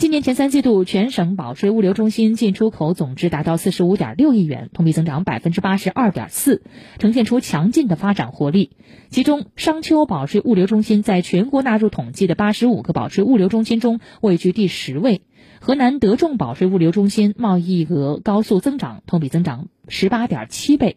今年前三季度，全省保税物流中心进出口总值达到四十五点六亿元，同比增长百分之八十二点四，呈现出强劲的发展活力。其中，商丘保税物流中心在全国纳入统计的八十五个保税物流中心中位居第十位。河南德众保税物流中心贸易额高速增长，同比增长十八点七倍。